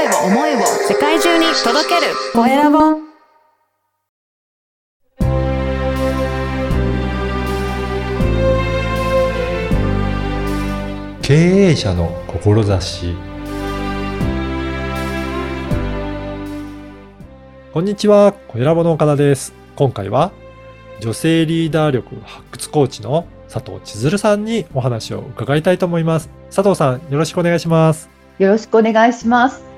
声を思いを世界中に届けるコエラボ経営者の志こんにちは、小ラボの岡田です。今回は女性リーダー力発掘コーチの佐藤千鶴さんにお話を伺いたいと思います。佐藤さん、よろしくお願いします。よろしくお願いします。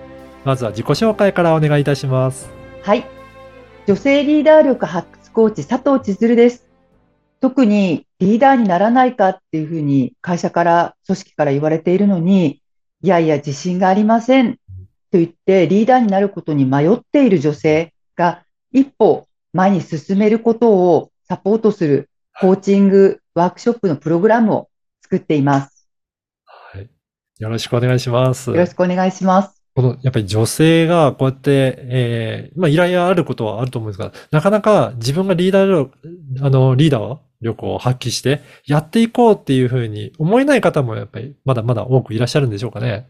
まずは自己紹介からお願いいたします。はい。女性リーダー力発掘コーチ佐藤千鶴です。特にリーダーにならないかっていうふうに会社から、組織から言われているのに、いやいや自信がありませんと言ってリーダーになることに迷っている女性が一歩前に進めることをサポートするコーチングワークショップのプログラムを作っています。はい。よろしくお願いします。よろしくお願いします。この、やっぱり女性がこうやって、えーまあ依頼があることはあると思うんですが、なかなか自分がリーダー力、あの、リーダー力を発揮してやっていこうっていうふうに思えない方もやっぱりまだまだ多くいらっしゃるんでしょうかね。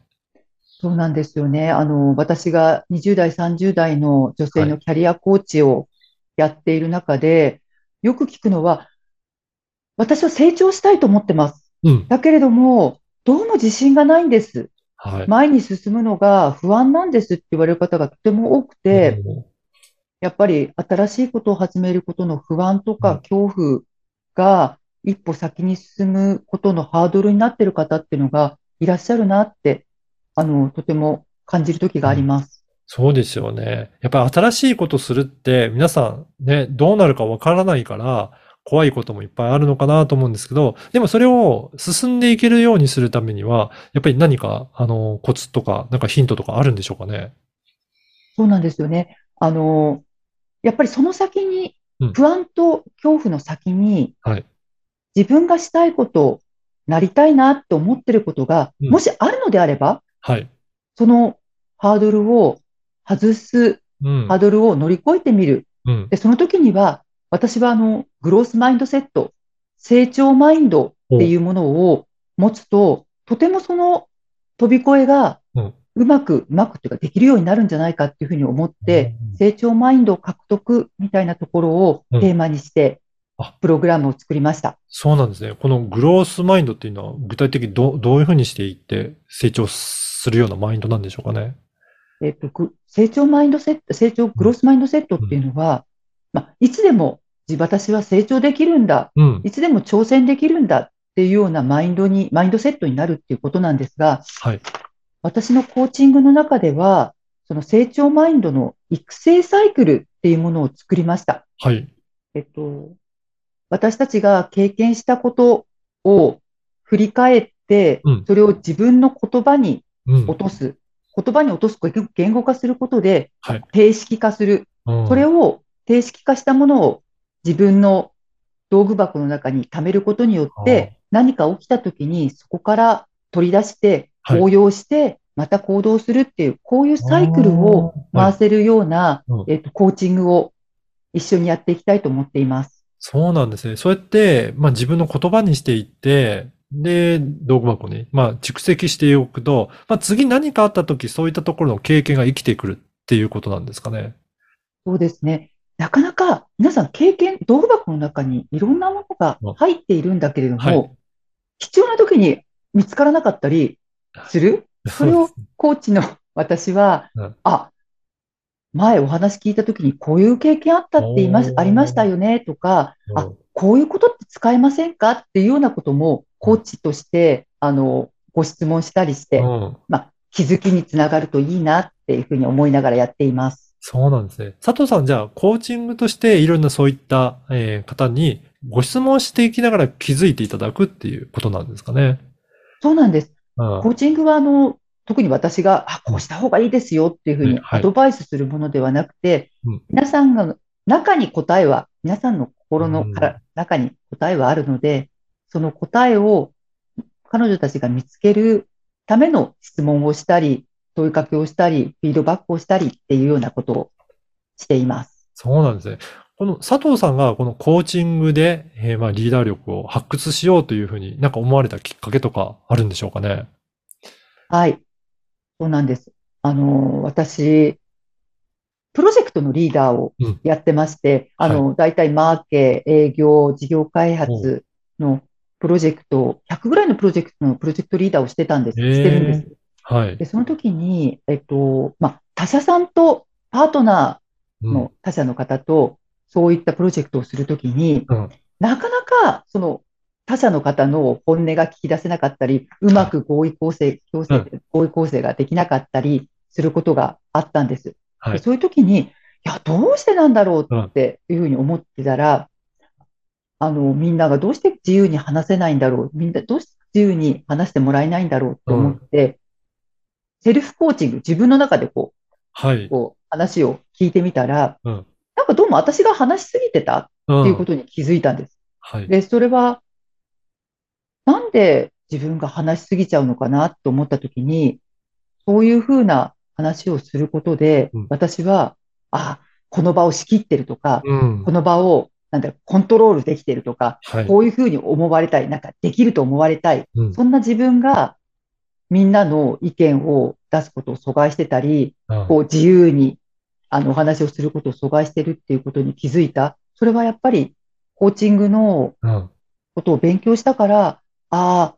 そうなんですよね。あの、私が20代、30代の女性のキャリアコーチをやっている中で、よく聞くのは、私は成長したいと思ってます。うん。だけれども、どうも自信がないんです。はい。前に進むのが不安なんですって言われる方がとても多くて、うんやっぱり新しいことを始めることの不安とうんか恐怖が一歩先に進むことのハードルになっている方っていうのがいらっしゃるなって、あの、とても感じる時があります。そうですよね。やっぱり新しいことするって皆さんね、どうなるかわからないから怖いこともいっぱいあるのかなと思うんですけど、でもそれを進んでいけるようにするためには、やっぱり何か、あの、コツとか、なんかヒントとかあるんでしょうかね？そうなんですよね。あの、やっぱりその先にうん、不安と恐怖の先に、はい。自分がしたいこと、なりたいなって思ってることが、うんもしあるのであれば、はい。そのハードルを外す、うんハー。ドルを乗り越えてみる。うん。で、その時には、私はあの、グロースマインドセット、成長マインドっていうものを持つと、とてもその飛び越えがうんうまく、うまくっていうかできるようになるんじゃないかっていうふうに思ってうん、成長マインド獲得みたいなところをうんテーマにしてあ、プログラムを作りました。そうなんですね。このグロースマインドっていうのは具体的にどう、どういうふうにしていって成長するようなマインドなんでしょうかね。えっと、ぐ成長マインドセット、成長グロースマインドセットっていうのは、まあ、いつでも自私は成長できるんだ、うん。いつでも挑戦できるんだっていうようなマインドに、マインドセットになるっていうことなんですが、はい。私のコーチングの中では、その成長マインドの育成サイクルっていうものを作りました。はい。えっと、私たちが経験したことを振り返ってうん、それを自分の言葉にうん。落とす。言葉に落とす、言語化することではい、定式化する。うんそれを定式化したものを自分の道具箱の中に貯めることによって、何か起きた時にそこから取り出して、はい応用して、また行動するっていう、こういうサイクルを回せるようなうん、えっと、コーチングを一緒にやっていきたいと思っています。そうなんですね。そうやって、まあ自分の言葉にしていって、で、道具箱に、まあ蓄積しておくと、まあ次何かあった時、そういったところの経験が生きてくるっていうことなんですかね。そうですね。なかなか皆さん経験、道具箱の中にいろんなものが入っているんだけれども、はい。必要な時に見つからなかったりする？それをコーチの 私は、うん。あ、前お話聞いた時にこういう経験あったって言いまありましたよねとか、あうん、こういうことって使えませんか？っていうようなこともコーチとして、あの、ご質問したりして、うん。まあ、気づきにつながるといいなっていうふうに思いながらやっています。そうなんですね。佐藤さん、じゃあ、コーチングとしていろんなそういった、えー方にご質問していきながら気づいていただくっていうことなんですかね。そうなんです。うんコーチングは、あの、特に私が、あ、こうした方がいいですよっていうふうにはいアドバイスするものではなくてうん、皆さんが、中に答えは、皆さんの心のうんから中に答えはあるので、その答えを彼女たちが見つけるための質問をしたり、問いかけをしたり、フィードバックをしたりっていうようなことをしています。そうなんですね。この佐藤さんがこのコーチングで、えーまあリーダー力を発掘しようというふうになんか思われたきっかけとかあるんでしょうかね？はい。そうなんです。あの、私、プロジェクトのリーダーをうんやってまして、あの、大体マーケ、営業、事業開発のプロジェクト、100ぐらいのプロジェクトのプロジェクトリーダーをしてたんです、してるんです。はい。で、その時に、えっと、まあ、他社さんとパートナーうんの他社の方と、そういったプロジェクトをするときに、うんなかなか、その、他社の方の本音が聞き出せなかったり、うまく合意構成、強制うん合意構成ができなかったりすることがあったんです。はい。でそういうときに、いや、どうしてなんだろうっていうふうに思ってたら、あの、みんながどうして自由に話せないんだろう、みんなどうして自由に話してもらえないんだろうと思って、セルフコーチング、自分の中でこはい。う、こう話を聞いてみたら、うんなんかどうも私が話しすぎてたっっていうことに気づいたんです。はい。で、それは、なんで自分が話しすぎちゃうのかなと思ったときに、そういうふうな話をすることでうん、私は、あ、この場を仕切ってるとか、うんこ。の場を、なんだコントロールできてるとか、はい。こういうふうに思われたい、なんかできると思われたい、うんそんな自分がみんなの意見を出すことを阻害してたり、うんこう自由にあのお話をすることを阻害してるっていうことに気づいた。それはやっぱりコーチングのうんことを勉強したから、ああ、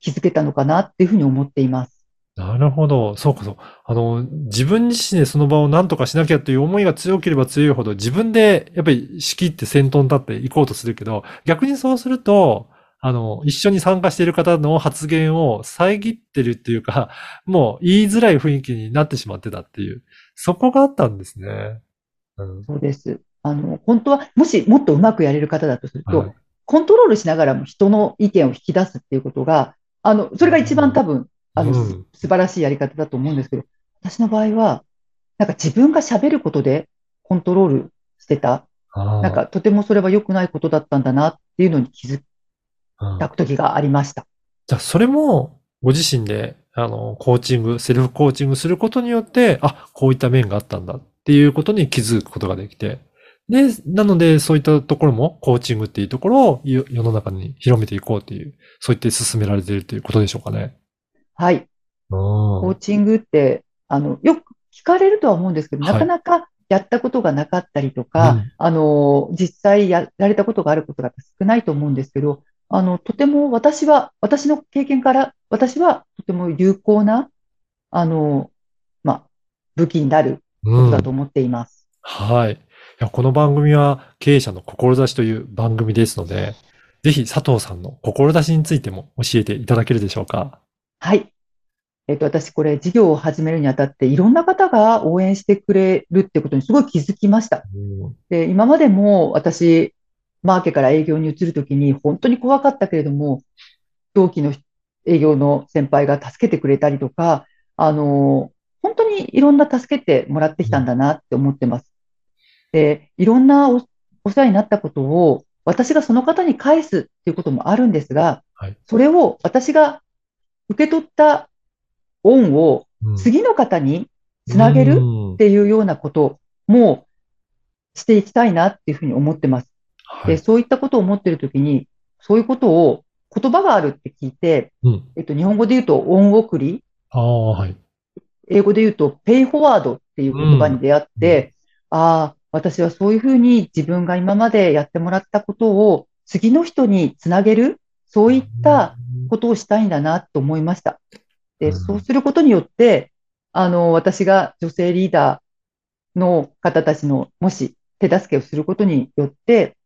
気づけたのかなっていうふうに思っています。なるほど。そうかそう。あの、自分自身でその場を何とかしなきゃという思いが強ければ強いほど、自分でやっぱり仕切って先頭に立っていこうとするけど、逆にそうすると、あの、一緒に参加している方の発言を遮ってるっていうか、もう言いづらい雰囲気になってしまってたっていう、そこがあったんですね。うん。そうです。あの、本当は、もしもっとうまくやれる方だとすると、はいコントロールしながらも人の意見を引き出すっていうことが、あの、それが一番多分、あの、うん素晴らしいやり方だと思うんですけど、私の場合は、なんか自分が喋ることでコントロールしてた。なんかとてもそれは良くないことだったんだなっていうのに気づいうんた時がありました。じゃあ、それも、ご自身で、あの、コーチング、セルフコーチングすることによって、あ、こういった面があったんだっていうことに気づくことができて、で、なので、そういったところも、コーチングっていうところを世世の中に広めていこうっていう、そういって進められているということでしょうかね。はい。ココーチングって、あの、よく聞かれるとは思うんですけど、はいなかなかやったことがなかったりとか、うんあの、実際やられたことがあることが少ないと思うんですけど、あの、とても私は、私の経験から、私はとても有効な、あの、まあ、武器になることだと思っています。はい。いや、この番組は経営者の志という番組ですので、ぜひ佐藤さんの志についても教えていただけるでしょうか？はい。えっと、私、これ、事業を始めるにあたって、いろんな方が応援してくれるってことにすごい気づきました。うんで、今までも私、マーケから営業に移るときに本当に怖かったけれども、同期の営業の先輩が助けてくれたりとか、あの、本当にいろんな助けてもらってきたんだなって思ってます。で、いろんなお、お世話になったことを私がその方に返すっていうこともあるんですがはい、それを私が受け取った恩をうん次の方につなげるうんっていうようなこともしていきたいなっていうふうに思ってます。で、はい。そういったことを思っているときに、そういうことを言葉があるって聞いて、うん。えっと、日本語で言うと恩送り、ああ、はい。英語で言うとペイフォワードっていう言葉に出会って、ああ、私はそういうふうに自分が今までやってもらったことを次の人につなげる、そういったことをしたいんだなと思いました。で、うんそうすることによって、あの、私が女性リーダーの方たちの、もし手助けをすることによって、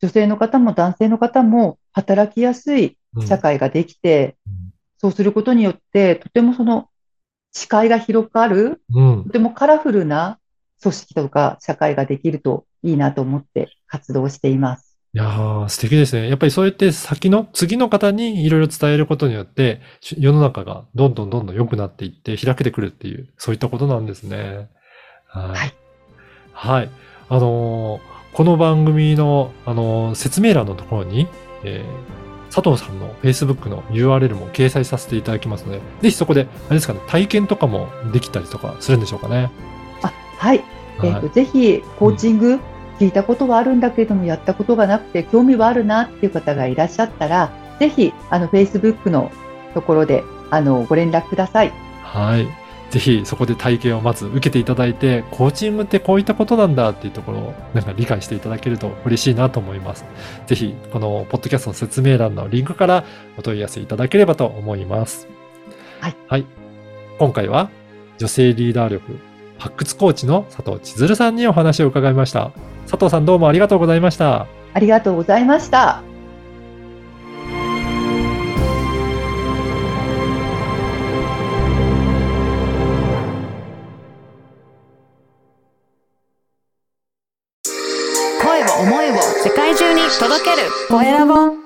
女性の方も男性の方も働きやすいうん社会ができて、うんそうすることによって、とてもその視界が広がる、うんと。てもカラフルな組織とか社会ができるといいなと思って活動しています。いやー、素敵ですね。やっぱりそうやって先の、次の方にいろいろ伝えることによって、し世の中がどんどんどんどん良くなっていって開けてくるっていう、そういったことなんですね。はい。はいはい。あのーこの番組の、あのー説明欄のところに、えー佐藤さんの Facebook の URL も掲載させていただきますので、ぜひそこで、あれですかね、体験とかもできたりとかするんでしょうかね。あ、はい。えっ、はいと、ぜひ、コーチング、聞いたことはあるんだけれども、やったことがなくて、興味はあるなっていう方がいらっしゃったら、ぜひ、あの、Facebook のところで、あの、ご連絡ください。はい。ぜひそこで体験をまず受けていただいて、コーチングってこういったことなんだっていうところをなんか理解していただけると嬉しいなと思います。ぜひ、このポッドキャストの説明欄のリンクからお問い合わせいただければと思います。はい。はい。今回は女性リーダー力発掘コーチの佐藤千鶴さんにお話を伺いました。佐藤さんどうもありがとうございました。ありがとうございました。届ける。コエラボ